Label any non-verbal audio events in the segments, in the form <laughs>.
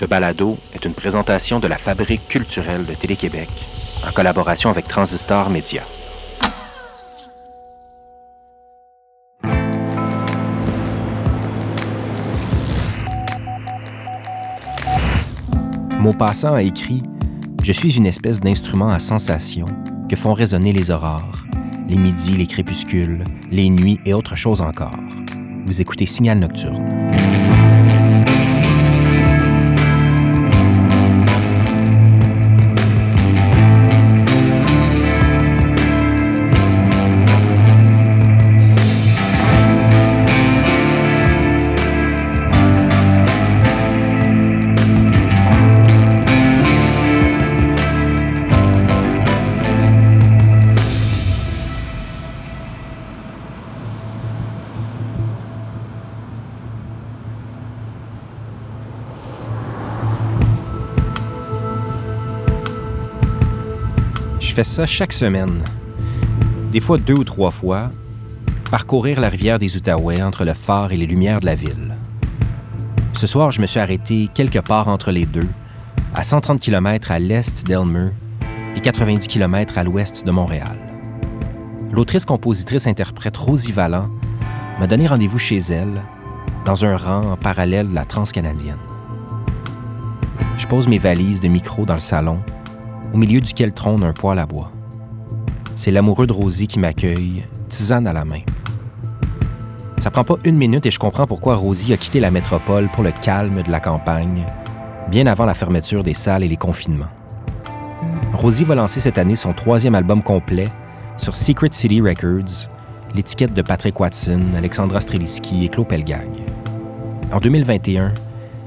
Ce balado est une présentation de la Fabrique culturelle de Télé-Québec en collaboration avec Transistor Média. Maupassant a écrit Je suis une espèce d'instrument à sensation que font résonner les aurores, les midis, les crépuscules, les nuits et autres choses encore. Vous écoutez Signal Nocturne. Je fais ça chaque semaine, des fois deux ou trois fois, parcourir la rivière des Outaouais entre le phare et les lumières de la ville. Ce soir, je me suis arrêté quelque part entre les deux, à 130 km à l'est d'Elmer et 90 km à l'ouest de Montréal. L'autrice-compositrice-interprète Rosie Vallant m'a donné rendez-vous chez elle, dans un rang en parallèle de la transcanadienne. Je pose mes valises de micro dans le salon au milieu duquel trône un poêle à bois. C'est l'amoureux de Rosie qui m'accueille, tisane à la main. Ça prend pas une minute et je comprends pourquoi Rosie a quitté la métropole pour le calme de la campagne, bien avant la fermeture des salles et les confinements. Rosie va lancer cette année son troisième album complet sur Secret City Records, l'étiquette de Patrick Watson, Alexandra Streliski et Claude Pelgag. En 2021,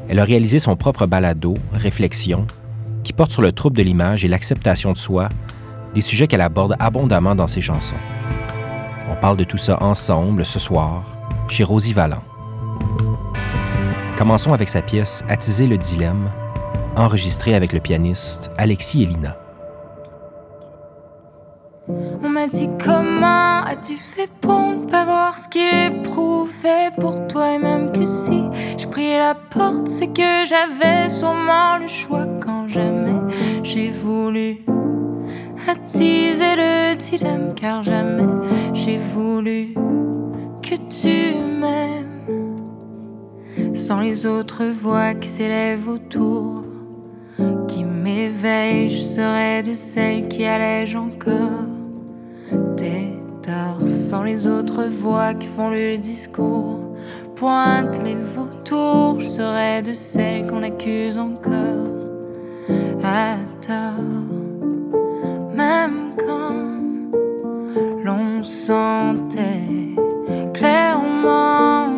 elle a réalisé son propre balado, Réflexion, qui porte sur le trouble de l'image et l'acceptation de soi, des sujets qu'elle aborde abondamment dans ses chansons. On parle de tout ça ensemble ce soir, chez Rosie Vallant. Commençons avec sa pièce Attiser le dilemme, enregistrée avec le pianiste Alexis Elina. On m'a dit comment as-tu fait pour ne pas voir ce qu'il éprouvait pour toi et même que si je priais la c'est que j'avais sûrement le choix quand jamais j'ai voulu attiser le dilemme car jamais j'ai voulu que tu m'aimes sans les autres voix qui s'élèvent autour qui m'éveillent, je serais de celles qui allègent encore tes torts sans les autres voix qui font le discours. Pointe les vautours, je serais de celles qu'on accuse encore à tort. Même quand l'on sentait clairement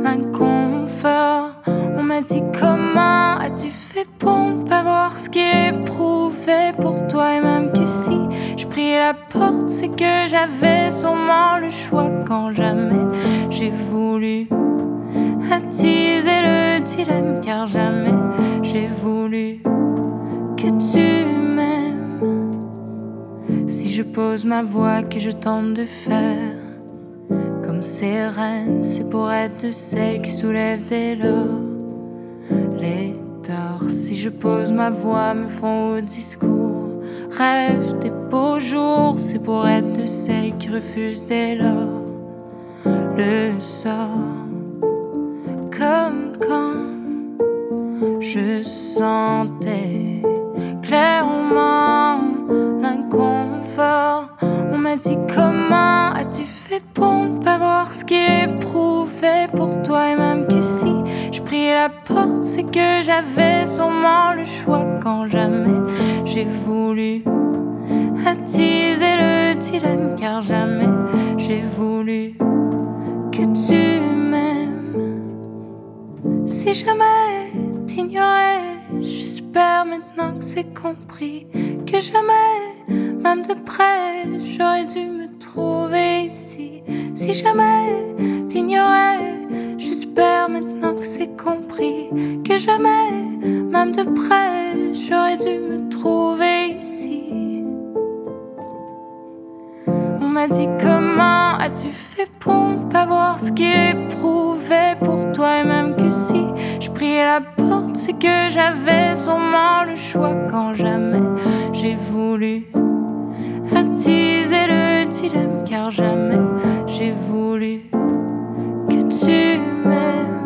l'inconfort, on m'a dit comment as-tu fait pour ne pas voir ce qu'il éprouvait pour toi? Et même que si je priais la porte, c'est que j'avais sûrement le choix quand jamais j'ai voulu pose ma voix que je tente de faire comme reines, c'est pour être de celles qui soulèvent dès lors les torts. Si je pose ma voix, me font au discours. Rêve des beaux jours, c'est pour être de celles qui refusent dès lors le sort. Comme quand je sentais clairement dit comment as-tu fait pour ne pas voir ce qu'il éprouvait pour toi? Et même que si je priais la porte, c'est que j'avais sûrement le choix quand jamais j'ai voulu attiser le dilemme car jamais j'ai voulu que tu m'aimes. Si jamais t'ignorais, j'espère maintenant que c'est compris que jamais, même de près, j'aurais dû me trouver ici. Si jamais t'ignorais, j'espère maintenant que c'est compris que jamais, même de près, j'aurais dû me trouver ici. On m'a dit comment as-tu fait pour ne pas voir ce qu'il éprouvait pour toi et même que si la porte, c'est que j'avais sûrement le choix quand jamais j'ai voulu attiser le dilemme, car jamais j'ai voulu que tu m'aimes.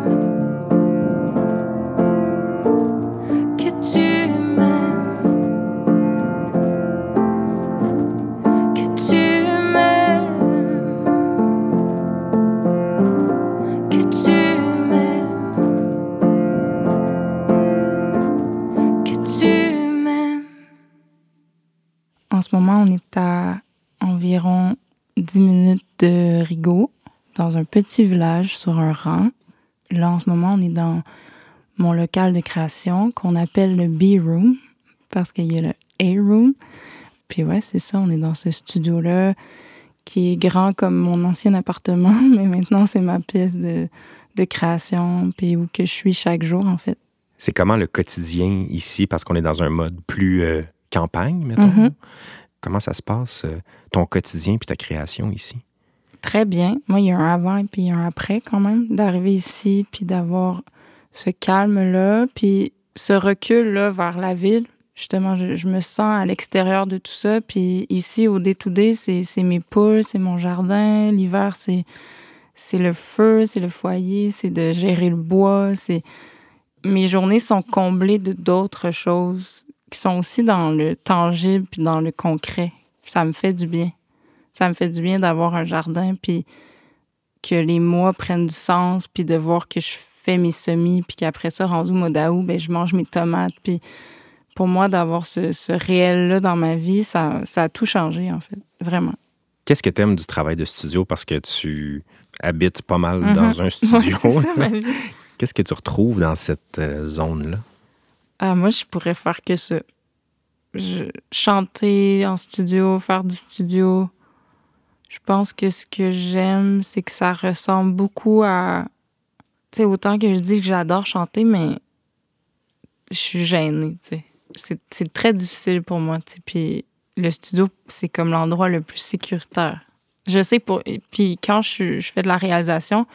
Moment, on est à environ 10 minutes de Rigaud, dans un petit village sur un rang. Là, en ce moment, on est dans mon local de création qu'on appelle le B-Room parce qu'il y a le A-Room. Puis ouais, c'est ça, on est dans ce studio-là qui est grand comme mon ancien appartement, <laughs> mais maintenant c'est ma pièce de, de création, puis où que je suis chaque jour en fait. C'est comment le quotidien ici, parce qu'on est dans un mode plus euh, campagne, mettons. Mm-hmm. Comment ça se passe, euh, ton quotidien puis ta création ici? Très bien. Moi, il y a un avant et puis un après quand même, d'arriver ici puis d'avoir ce calme-là, puis ce recul-là vers la ville. Justement, je, me sens à l'extérieur de tout ça. Puis ici, au D2D, c'est mes poules, c'est mon jardin. L'hiver, c'est c'est le feu, c'est le foyer, c'est de gérer le bois. C'est Mes journées sont comblées de d'autres choses qui sont aussi dans le tangible puis dans le concret. Ça me fait du bien. Ça me fait du bien d'avoir un jardin puis que les mois prennent du sens puis de voir que je fais mes semis puis qu'après ça, rendu au mois d'août, ben, je mange mes tomates. Puis pour moi, d'avoir ce, réel-là dans ma vie, ça, ça a tout changé, en fait. Vraiment. Qu'est-ce que tu aimes du travail de studio? Parce que tu habites pas mal mm-hmm. dans un <laughs> studio? <laughs> Qu'est-ce que tu retrouves dans cette euh, zone-là? Ah, moi, je pourrais faire que ça. chanter en studio, faire du studio. Je pense que ce que j'aime, c'est que ça ressemble beaucoup à. Tu sais, autant que je dis que j'adore chanter, mais je suis gênée, tu sais. C'est très difficile pour moi, tu sais. Puis le studio, c'est comme l'endroit le plus sécuritaire. Je sais, pour. Puis quand je, je fais de la réalisation,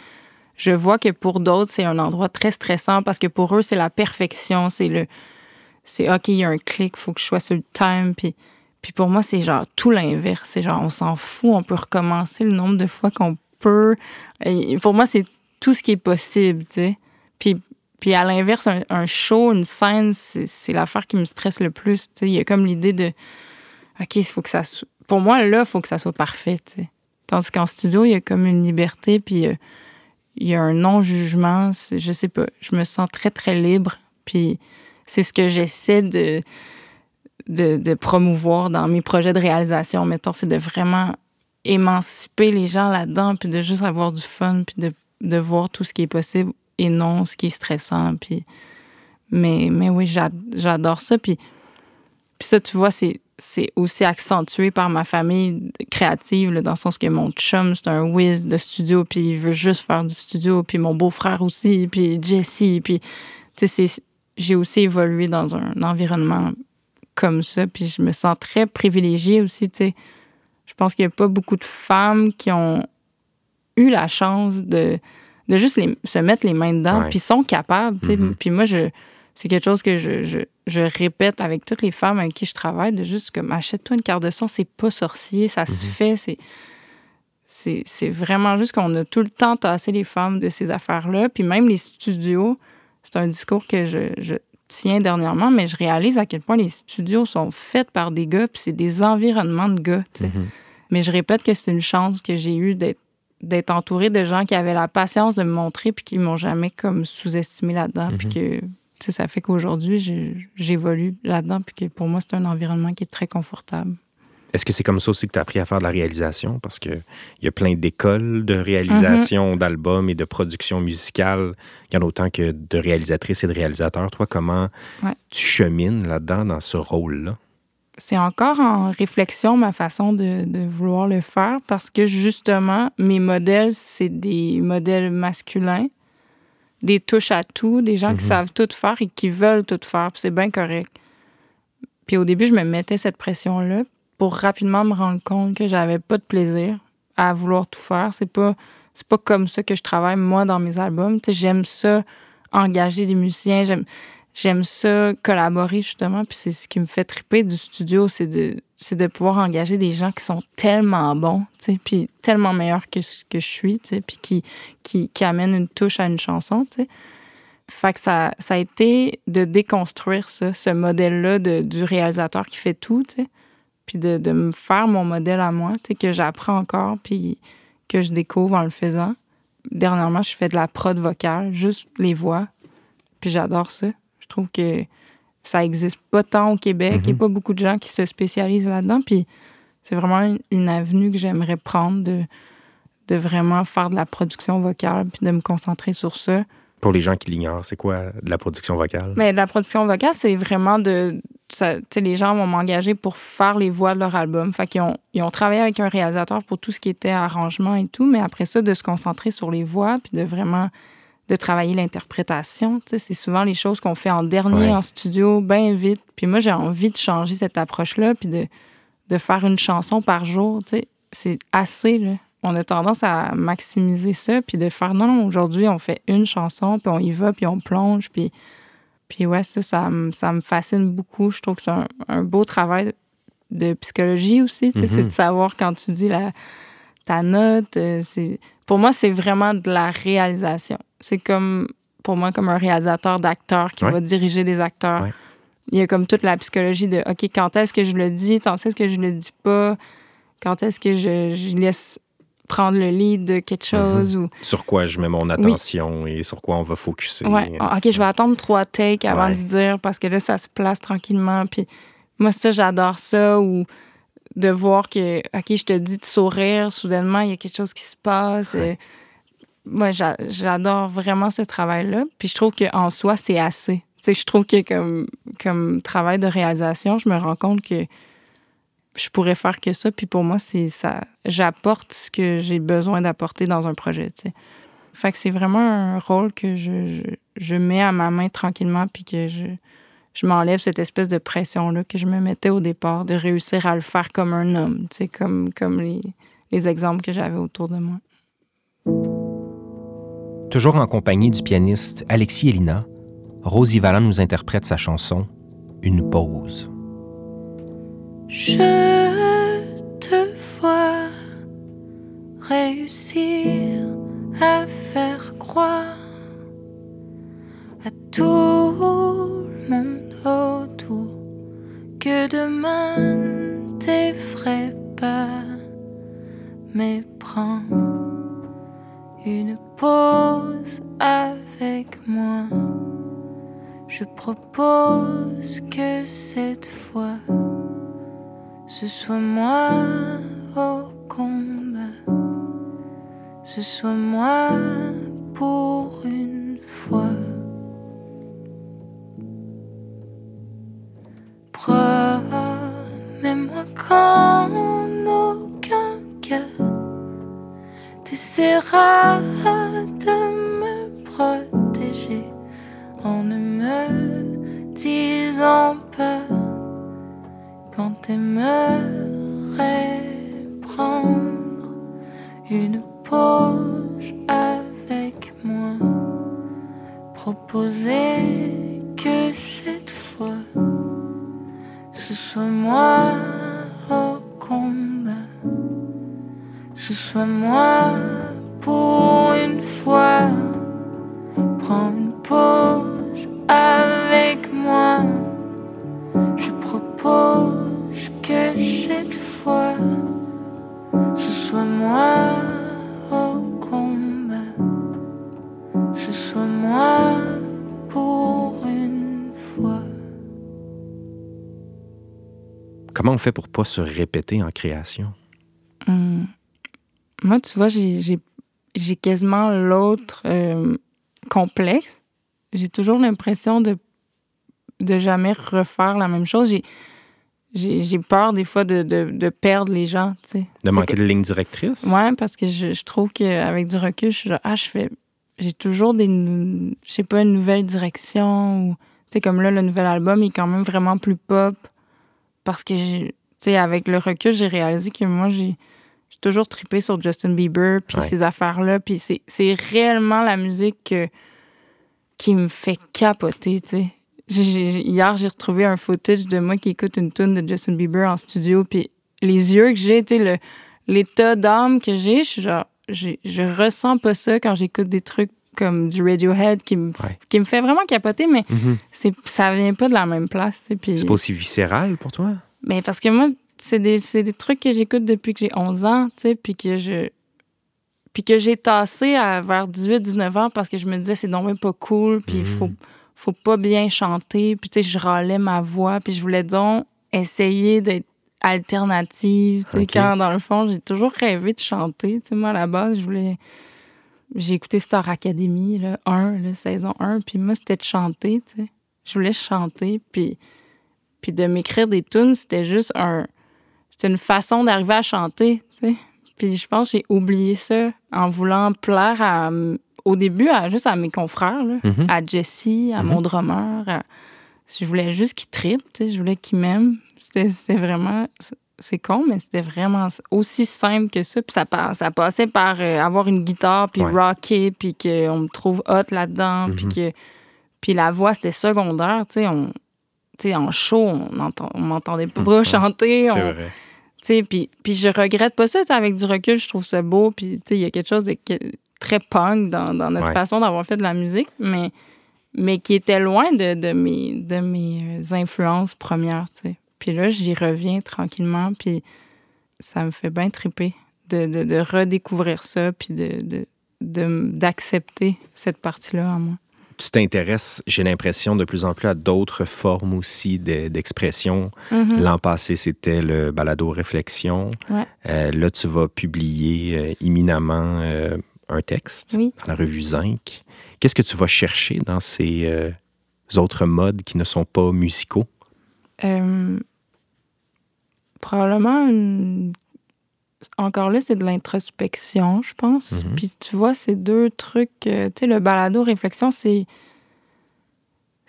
je vois que pour d'autres, c'est un endroit très stressant parce que pour eux, c'est la perfection. C'est le. C'est OK, il y a un clic, faut que je sois sur le time. Puis, puis pour moi, c'est genre tout l'inverse. C'est genre, on s'en fout, on peut recommencer le nombre de fois qu'on peut. pour moi, c'est tout ce qui est possible, tu sais. Puis, puis à l'inverse, un, show, une scène, c'est l'affaire qui me stresse le plus. Tu sais. Il y a comme l'idée de OK, il faut que ça. Pour moi, là, il faut que ça soit parfait, tu sais. Tandis qu'en studio, il y a comme une liberté, puis. Euh, il y a un non-jugement. Je sais pas. Je me sens très, très libre. Puis c'est ce que j'essaie de, de, promouvoir dans mes projets de réalisation. Mettons, c'est de vraiment émanciper les gens là-dedans, puis de juste avoir du fun, puis de, de, voir tout ce qui est possible et non ce qui est stressant. Puis, mais, mais oui, j'adore ça. Puis, puis ça, tu vois, c'est c'est aussi accentué par ma famille créative, dans le sens que mon chum, c'est un whiz de studio, puis il veut juste faire du studio, puis mon beau-frère aussi, puis Jessie, puis j'ai aussi évolué dans un environnement comme ça, puis je me sens très privilégiée aussi, tu sais. Je pense qu'il n'y a pas beaucoup de femmes qui ont eu la chance de, de juste se mettre les mains dedans, puis sont capables, tu sais. Mm-hmm. Puis moi, je c'est quelque chose que je, je, répète avec toutes les femmes avec qui je travaille, de juste comme achète-toi une carte de son, c'est pas sorcier, ça se mhm. fait, c'est. C'est vraiment juste qu'on a tout le temps tassé les femmes de ces affaires-là. Puis même les studios, c'est un discours que je, je, tiens dernièrement, mais je réalise à quel point les studios sont faits par des gars, puis c'est des environnements de gars. Mhm. Mais je répète que c'est une chance que j'ai eue d'être d'être entourée de gens qui avaient la patience de me montrer puis qui m'ont jamais comme sous-estimé là-dedans puis mhm. Ça fait qu'aujourd'hui, j'évolue là-dedans, puis que pour moi, c'est un environnement qui est très confortable. Est-ce que c'est comme ça aussi que tu as appris à faire de la réalisation? Parce qu'il y a plein d'écoles de réalisation mm-hmm. d'albums et de production musicale. Il y en a autant que de réalisatrices et de réalisateurs. Toi, comment tu chemines là-dedans, dans ce rôle-là? C'est encore en réflexion ma façon de, de, vouloir le faire parce que justement, mes modèles, c'est des modèles masculins des touches à tout, des gens qui mhm. savent tout faire et qui veulent tout faire, c'est bien correct. Puis au début, je me mettais cette pression-là pour rapidement me rendre compte que j'avais pas de plaisir à vouloir tout faire. C'est pas c'est pas comme ça que je travaille moi dans mes albums. j'aime ça engager des musiciens, j'aime j'aime ça collaborer justement puis c'est ce qui me fait triper du studio c'est de c'est de pouvoir engager des gens qui sont tellement bons tu sais puis tellement meilleurs que que je suis tu sais puis qui, qui qui amènent une touche à une chanson tu sais fait que ça, ça a été de déconstruire ça, ce modèle-là du réalisateur qui fait tout, tu sais. Puis de, de, me faire mon modèle à moi, tu sais, que j'apprends encore, puis que je découvre en le faisant. Dernièrement, je fais de la prod vocale, juste les voix. Puis j'adore ça. Je trouve que ça existe pas tant au Québec. Il n'y a mhm. pas beaucoup de gens qui se spécialisent là-dedans. Puis c'est vraiment une, avenue que j'aimerais prendre de, de vraiment faire de la production vocale, puis de me concentrer sur ça. Pour les gens qui l'ignorent, c'est quoi de la production vocale? Mais ben, la production vocale, c'est vraiment de. Ça, les gens vont m'engager pour faire les voix de leur album. Fait qu'ils ont, ils ont travaillé avec un réalisateur pour tout ce qui était arrangement et tout, mais après ça, de se concentrer sur les voix, puis de vraiment de travailler l'interprétation. C'est souvent les choses qu'on fait en dernier en studio, bien vite. Puis moi, j'ai envie de changer cette approche-là, puis de, de faire une chanson par jour. C'est assez, là. On a tendance à maximiser ça, puis de faire non, non, aujourd'hui, on fait une chanson, puis on y va, puis on plonge, puis. Puis ouais, ça, ça, me fascine beaucoup. Je trouve que c'est un, beau travail de psychologie aussi. C'est de mm-hmm. savoir quand tu dis la, ta note. Euh, c'est pour moi, c'est vraiment de la réalisation. C'est comme, pour moi, comme un réalisateur d'acteurs qui va diriger des acteurs. Il y a comme toute la psychologie de, OK, quand est-ce que je le dis, quand est-ce que je le dis pas, quand est-ce que je, laisse prendre le lead de quelque mhm. chose. ou... Sur quoi je mets mon attention et sur quoi on va focuser. Ouais. Ah, OK, je vais attendre trois takes avant de dire parce que là, ça se place tranquillement. Puis moi, ça, j'adore ça. Ou de voir que, OK, je te dis de sourire, soudainement, il y a quelque chose qui se passe. Moi, j'adore vraiment ce travail-là. Puis je trouve qu'en soi, c'est assez. Tu je trouve que comme, comme travail de réalisation, je me rends compte que je pourrais faire que ça. Puis pour moi, c'est ça. J'apporte ce que j'ai besoin d'apporter dans un projet, tu Fait que c'est vraiment un rôle que je, je, mets à ma main tranquillement, puis que je, je m'enlève cette espèce de pression-là que je me mettais au départ, de réussir à le faire comme un homme, comme, comme les, les exemples que j'avais autour de moi. Toujours en compagnie du pianiste Alexis Elina, Rosie Valland nous interprète sa chanson Une pause. Je te vois réussir à faire croire à tout que demain t'effraie pas, mais prends une pause avec moi. Je propose que cette fois ce soit moi au combat, ce soit moi pour une fois. Promets-moi qu'en aucun cas t'essaieras de me protéger en ne me disant pas quand t'aimerais prendre une pause avec moi, proposer que cette fois ce soit moi ce soit moi pour une fois, prends une pause avec moi, je propose que cette fois ce soit moi au combat, ce soit moi Comment on fait pour pas se répéter en création? Moi, tu vois, j'ai quasiment l'autre euh, complexe. J'ai toujours l'impression de, de jamais refaire la même chose. J'ai peur des fois de, de, perdre les gens, tu sais. De manquer de ligne directrice? Oui, parce que je, je trouve qu'avec du recul, je suis là, ah, je fais... J'ai toujours des... Je sais pas, une nouvelle direction ou... Tu sais, comme là, le nouvel album est quand même vraiment plus pop parce que, tu sais, avec le recul, j'ai réalisé que moi, j'ai toujours trippé sur Justin Bieber, puis ces affaires-là. Puis c'est réellement la musique qui me fait capoter, tu sais. hier, j'ai retrouvé un footage de moi qui écoute une tune de Justin Bieber en studio, puis les yeux que j'ai, tu sais, l'état d'âme que j'ai, je suis genre, je ressens pas ça quand j'écoute des trucs comme du Radiohead qui me, qui me fait vraiment capoter, mais mm-hmm. c'est ça vient pas de la même place. C'est pas aussi viscéral pour toi? Mais parce que moi, c'est des, des, trucs que j'écoute depuis que j'ai 11 ans, tu sais, puis que je puis que j'ai tassé à vers 18-19 ans parce que je me disais c'est même pas cool, puis il faut, mm. faut pas bien chanter, puis tu sais, je râlais ma voix, puis je voulais donc essayer d'être alternative, tu sais, quand dans le fond, j'ai toujours rêvé de chanter, tu sais, moi à la base, je voulais j'ai écouté Star Academy, là, 1, la saison 1, puis moi, c'était de chanter, tu sais. Je voulais chanter, puis, puis de m'écrire des tunes, c'était juste un... C'était une façon d'arriver à chanter, tu sais. Puis je pense que j'ai oublié ça en voulant plaire à, au début à, juste à mes confrères, là, mm-hmm. à Jessie, à mon mm-hmm. drummer. je voulais juste qu'il tripe, tu sais, je voulais qu'il m'aime. C'était vraiment c'est con, mais c'était vraiment aussi simple que ça. Puis ça, ça passait par euh, avoir une guitare, puis rocker, puis qu'on me trouve hot là-dedans, puis mm-hmm. que puis la voix, c'était secondaire. Tu sais, on, en show, on m'entendait pas <laughs> chanter. C'est vrai. Puis, puis je regrette pas ça. Avec du recul, je trouve ça beau. Puis il y a quelque chose de très punk dans, notre façon d'avoir fait de la musique, mais, mais qui était loin de, de, mes, de mes euh, influences premières. sais. Puis là, j'y reviens tranquillement, puis ça me fait bien triper de, de, redécouvrir ça, puis de, d'accepter cette partie-là en moi. Tu t'intéresses, j'ai l'impression, de plus en plus à d'autres formes aussi d'expression. Mm-hmm. L'an passé, c'était le balado réflexion. Euh, là, tu vas publier euh, imminemment euh, un texte dans la revue Zinc. Qu'est-ce que tu vas chercher dans ces autres modes qui ne sont pas musicaux? Probablement Encore là, c'est de l'introspection, je pense. Mm-hmm. Puis tu vois, ces deux trucs. Euh, tu sais, le balado réflexion, c'est.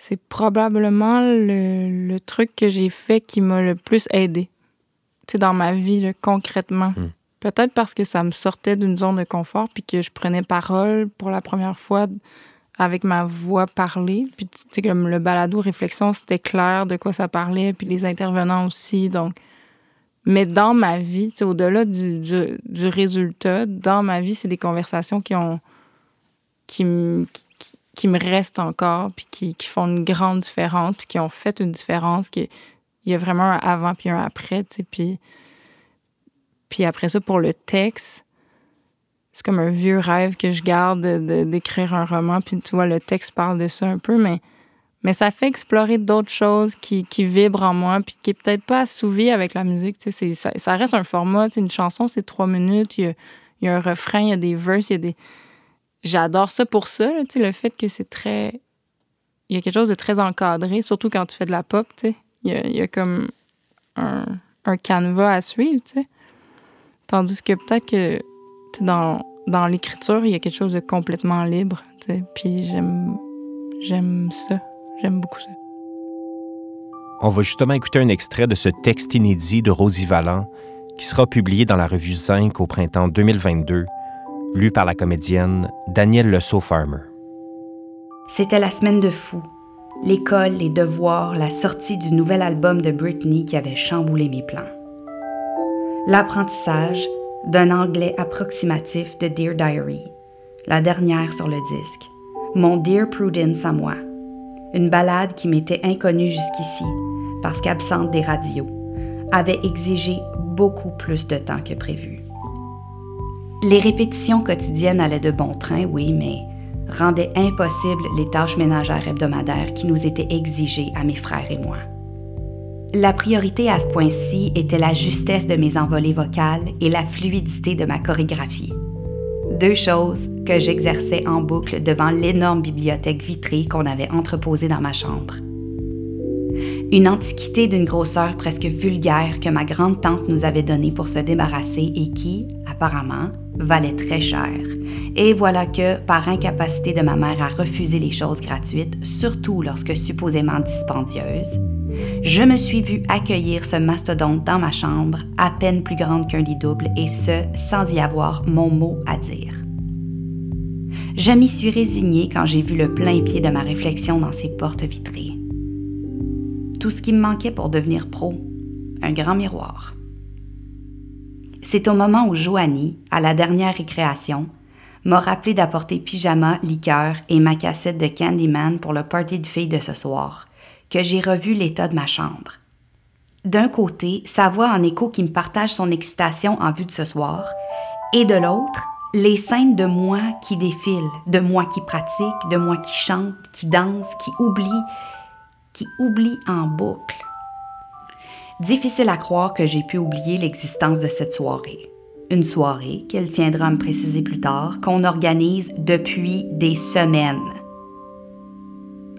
C'est probablement le, truc que j'ai fait qui m'a le plus aidé. Tu sais, dans ma vie, concrètement. Mm. Peut-être parce que ça me sortait d'une zone de confort, puis que je prenais parole pour la première fois avec ma voix parlée. Puis, tu sais, comme le balado réflexion, c'était clair de quoi ça parlait, puis les intervenants aussi. Donc, mais dans ma vie, au-delà du, du, résultat, dans ma vie, c'est des conversations qui ont. qui me. Qui, me restent encore, puis qui, qui, font une grande différence, puis qui ont fait une différence. Qui, il y a vraiment un avant puis un après, tu sais. Puis, puis après ça, pour le texte, c'est comme un vieux rêve que je garde d'écrire un roman. Puis tu vois, le texte parle de ça un peu, mais, mais ça fait explorer d'autres choses qui, vibrent en moi, puis qui est peut-être pas assouvi avec la musique. Ça, ça reste un format. Une chanson, c'est trois minutes. Il y, a, un refrain, il y a des verses, il y a des. J'adore ça pour ça, le fait que c'est très. Il y a quelque chose de très encadré, surtout quand tu fais de la pop. Il y a, il y a comme un, canevas à suivre. Tandis que peut-être que dans, dans l'écriture, il y a quelque chose de complètement libre. Puis j'aime, j'aime ça. J'aime beaucoup ça. On va justement écouter un extrait de ce texte inédit de Rosie Vallant qui sera publié dans la revue 5 au printemps 2022, lu par la comédienne Danielle Le Farmer. C'était la semaine de fou. L'école, les devoirs, la sortie du nouvel album de Britney qui avait chamboulé mes plans. L'apprentissage, d'un anglais approximatif de Dear Diary, la dernière sur le disque, Mon Dear Prudence à moi, une balade qui m'était inconnue jusqu'ici, parce qu'absente des radios, avait exigé beaucoup plus de temps que prévu. Les répétitions quotidiennes allaient de bon train, oui, mais rendaient impossibles les tâches ménagères hebdomadaires qui nous étaient exigées à mes frères et moi. La priorité à ce point-ci était la justesse de mes envolées vocales et la fluidité de ma chorégraphie. Deux choses que j'exerçais en boucle devant l'énorme bibliothèque vitrée qu'on avait entreposée dans ma chambre. Une antiquité d'une grosseur presque vulgaire que ma grande-tante nous avait donnée pour se débarrasser et qui, apparemment, valait très cher. Et voilà que, par incapacité de ma mère à refuser les choses gratuites, surtout lorsque supposément dispendieuses, je me suis vue accueillir ce mastodonte dans ma chambre, à peine plus grande qu'un lit double, et ce, sans y avoir mon mot à dire. Je m'y suis résignée quand j'ai vu le plein pied de ma réflexion dans ces portes vitrées. tout ce qui me manquait pour devenir pro, un grand miroir. C'est au moment où Joanie, à la dernière récréation, m'a rappelé d'apporter pyjama, liqueur et ma cassette de Candyman pour le party de filles de ce soir, que j'ai revu l'état de ma chambre. D'un côté, sa voix en écho qui me partage son excitation en vue de ce soir, et de l'autre, les scènes de moi qui défilent, de moi qui pratique, de moi qui chante, qui danse, qui oublie, qui oublie en boucle. Difficile à croire que j'ai pu oublier l'existence de cette soirée. Une soirée, qu'elle tiendra à me préciser plus tard, qu'on organise depuis des semaines.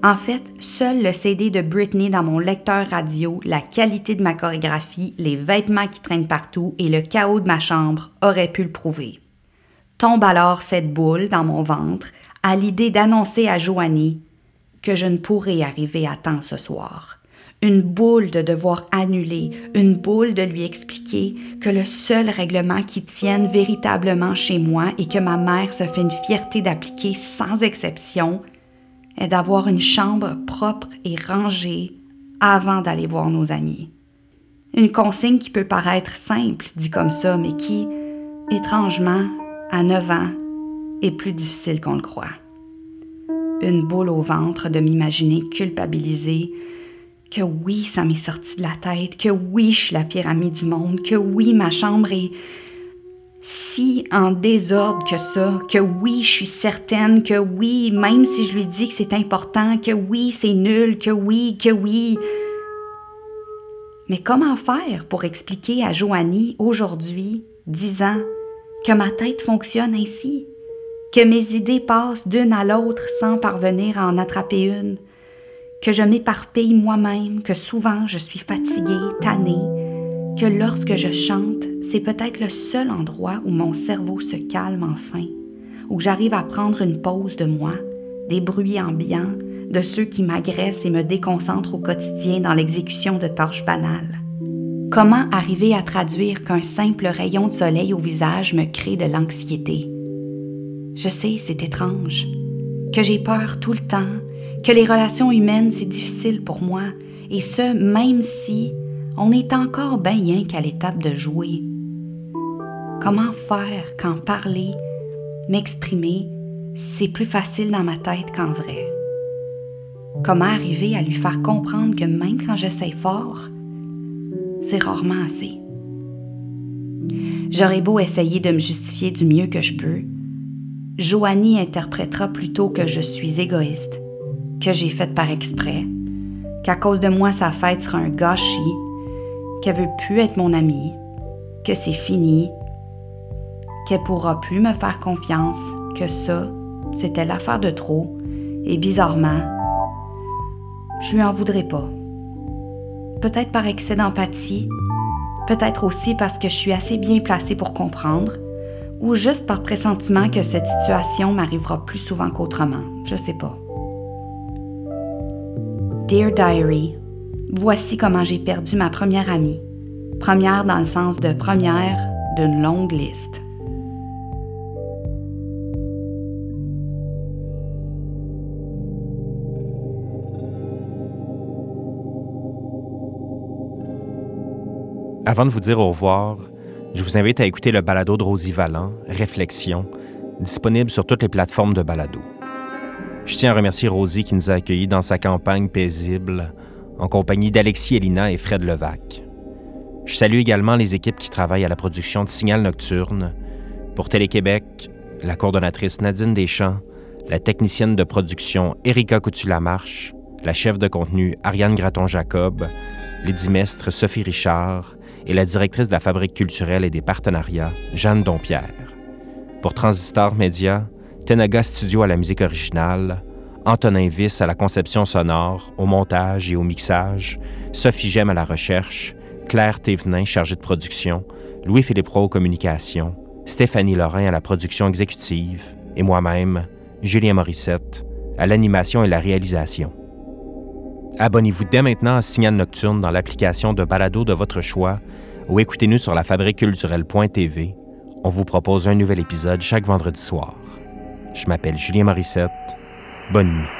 En fait, seul le CD de Britney dans mon lecteur radio, la qualité de ma chorégraphie, les vêtements qui traînent partout et le chaos de ma chambre auraient pu le prouver. Tombe alors cette boule dans mon ventre à l'idée d'annoncer à Joanie que je ne pourrai arriver à temps ce soir une boule de devoir annuler, une boule de lui expliquer que le seul règlement qui tienne véritablement chez moi et que ma mère se fait une fierté d'appliquer sans exception est d'avoir une chambre propre et rangée avant d'aller voir nos amis. Une consigne qui peut paraître simple, dit comme ça, mais qui, étrangement, à 9 ans, est plus difficile qu'on le croit. Une boule au ventre de m'imaginer culpabilisée que oui, ça m'est sorti de la tête, que oui, je suis la pyramide du monde, que oui, ma chambre est si en désordre que ça, que oui, je suis certaine, que oui, même si je lui dis que c'est important, que oui, c'est nul, que oui, que oui. Mais comment faire pour expliquer à Joanie aujourd'hui, dix ans, que ma tête fonctionne ainsi, que mes idées passent d'une à l'autre sans parvenir à en attraper une, que je m'éparpille moi-même, que souvent je suis fatiguée, tannée, que lorsque je chante, c'est peut-être le seul endroit où mon cerveau se calme enfin, où j'arrive à prendre une pause de moi, des bruits ambiants, de ceux qui m'agressent et me déconcentrent au quotidien dans l'exécution de tâches banales. Comment arriver à traduire qu'un simple rayon de soleil au visage me crée de l'anxiété? Je sais, c'est étrange, que j'ai peur tout le temps, que les relations humaines, c'est difficile pour moi, et ce, même si on est encore bien qu'à l'étape de jouer. Comment faire quand parler, m'exprimer, c'est plus facile dans ma tête qu'en vrai? Comment arriver à lui faire comprendre que même quand j'essaie fort, c'est rarement assez? J'aurais beau essayer de me justifier du mieux que je peux, Joanie interprétera plutôt que je suis égoïste que j'ai faite par exprès, qu'à cause de moi sa fête sera un gâchis, qu'elle veut plus être mon amie, que c'est fini, qu'elle pourra plus me faire confiance, que ça, c'était l'affaire de trop, et bizarrement, je lui en voudrais pas. Peut-être par excès d'empathie, peut-être aussi parce que je suis assez bien placée pour comprendre, ou juste par pressentiment que cette situation m'arrivera plus souvent qu'autrement, je sais pas. Dear Diary, voici comment j'ai perdu ma première amie. Première dans le sens de première d'une longue liste. Avant de vous dire au revoir, je vous invite à écouter le balado de Rosie Vallant, Réflexion, disponible sur toutes les plateformes de balado. Je tiens à remercier Rosie qui nous a accueillis dans sa campagne paisible en compagnie d'Alexis Elina et Fred Levac. Je salue également les équipes qui travaillent à la production de Signal Nocturne. Pour Télé-Québec, la coordonnatrice Nadine Deschamps, la technicienne de production Erika Coutu-Lamarche, la chef de contenu Ariane Graton-Jacob, les dimestres Sophie Richard et la directrice de la Fabrique culturelle et des partenariats, Jeanne Dompierre. Pour Transistor Média, Tenaga Studio à la musique originale, Antonin Viss à la conception sonore, au montage et au mixage, Sophie Gem à la recherche, Claire Thévenin chargée de production, Louis-Philippe Roux aux communications, Stéphanie Lorrain à la production exécutive et moi-même, Julien Morissette, à l'animation et la réalisation. Abonnez-vous dès maintenant à Signal Nocturne dans l'application de balado de votre choix ou écoutez-nous sur la fabriqueculturelle.tv. On vous propose un nouvel épisode chaque vendredi soir. Je m'appelle Julien Morissette. Bonne nuit.